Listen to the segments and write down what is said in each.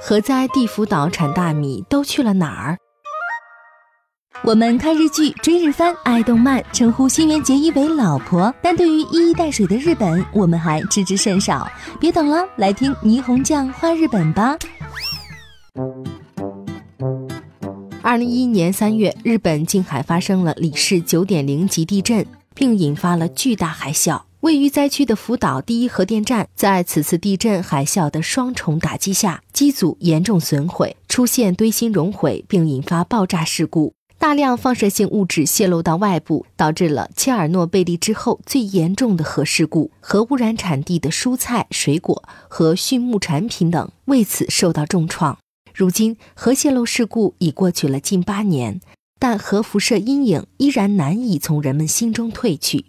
何在地福岛产大米都去了哪儿？我们看日剧、追日番、爱动漫，称呼新垣结衣为老婆，但对于一衣带水的日本，我们还知之甚少。别等了，来听霓虹酱画日本吧。二零一一年三月，日本近海发生了里氏九点零级地震，并引发了巨大海啸。位于灾区的福岛第一核电站，在此次地震、海啸的双重打击下，机组严重损毁，出现堆芯熔毁，并引发爆炸事故。大量放射性物质泄露到外部，导致了切尔诺贝利之后最严重的核事故。核污染产地的蔬菜、水果和畜牧产品等为此受到重创。如今，核泄漏事故已过去了近八年，但核辐射阴影依然难以从人们心中褪去。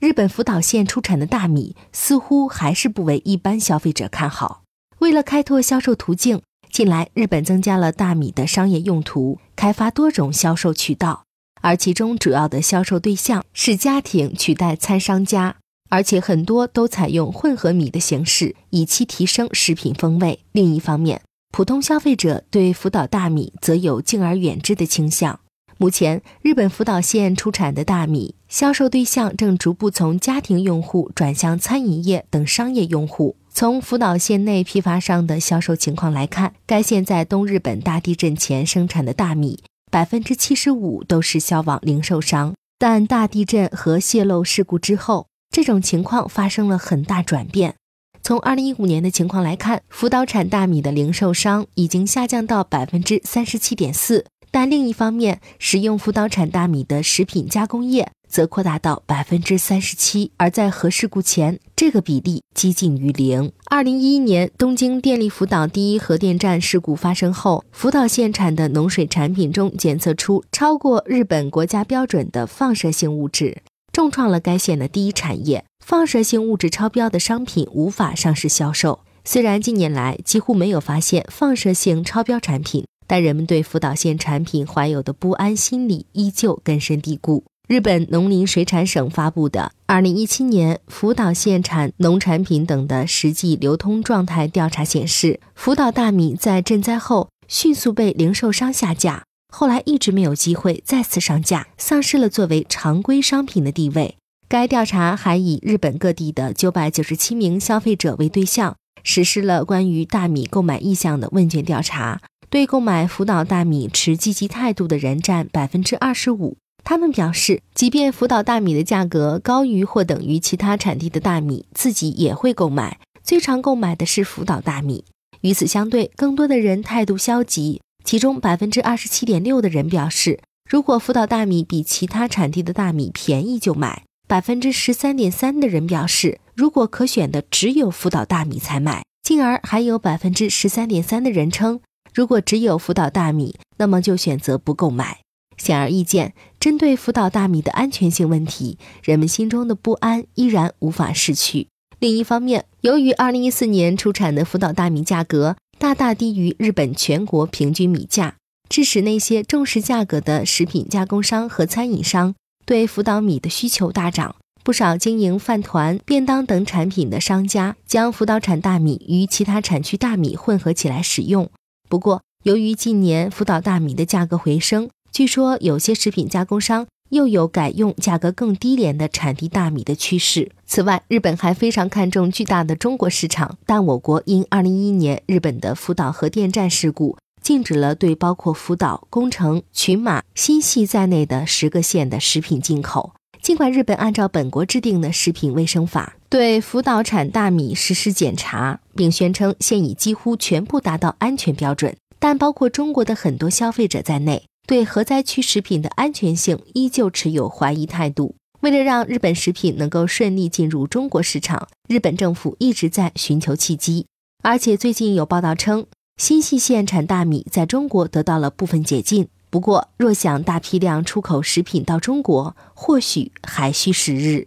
日本福岛县出产的大米似乎还是不为一般消费者看好。为了开拓销售途径，近来，日本增加了大米的商业用途，开发多种销售渠道，而其中主要的销售对象是家庭取代餐商家，而且很多都采用混合米的形式，以期提升食品风味。另一方面，普通消费者对福岛大米则有敬而远之的倾向。目前，日本福岛县出产的大米销售对象正逐步从家庭用户转向餐饮业等商业用户。从福岛县内批发商的销售情况来看，该县在东日本大地震前生产的大米，百分之七十五都是销往零售商。但大地震和泄漏事故之后，这种情况发生了很大转变。从二零一五年的情况来看，福岛产大米的零售商已经下降到百分之三十七点四。但另一方面，使用福岛产大米的食品加工业则扩大到百分之三十七，而在核事故前，这个比例接近于零。二零一一年东京电力福岛第一核电站事故发生后，福岛县产的农水产品中检测出超过日本国家标准的放射性物质，重创了该县的第一产业。放射性物质超标的商品无法上市销售。虽然近年来几乎没有发现放射性超标产品。但人们对福岛县产品怀有的不安心理依旧根深蒂固。日本农林水产省发布的二零一七年福岛县产农产品等的实际流通状态调查显示，福岛大米在震灾后迅速被零售商下架，后来一直没有机会再次上架，丧失了作为常规商品的地位。该调查还以日本各地的九百九十七名消费者为对象，实施了关于大米购买意向的问卷调查。对购买福岛大米持积极态度的人占百分之二十五。他们表示，即便福岛大米的价格高于或等于其他产地的大米，自己也会购买。最常购买的是福岛大米。与此相对，更多的人态度消极，其中百分之二十七点六的人表示，如果福岛大米比其他产地的大米便宜就买。百分之十三点三的人表示，如果可选的只有福岛大米才买。进而还有百分之十三点三的人称。如果只有福岛大米，那么就选择不购买。显而易见，针对福岛大米的安全性问题，人们心中的不安依然无法逝去。另一方面，由于2014年出产的福岛大米价格大大低于日本全国平均米价，致使那些重视价格的食品加工商和餐饮商对福岛米的需求大涨。不少经营饭团、便当等产品的商家将福岛产大米与其他产区大米混合起来使用。不过，由于近年福岛大米的价格回升，据说有些食品加工商又有改用价格更低廉的产地大米的趋势。此外，日本还非常看重巨大的中国市场，但我国因2011年日本的福岛核电站事故，禁止了对包括福岛、宫城、群马、新系在内的十个县的食品进口。尽管日本按照本国制定的食品卫生法对福岛产大米实施检查，并宣称现已几乎全部达到安全标准，但包括中国的很多消费者在内，对核灾区食品的安全性依旧持有怀疑态度。为了让日本食品能够顺利进入中国市场，日本政府一直在寻求契机，而且最近有报道称，新系县产大米在中国得到了部分解禁。不过，若想大批量出口食品到中国，或许还需时日。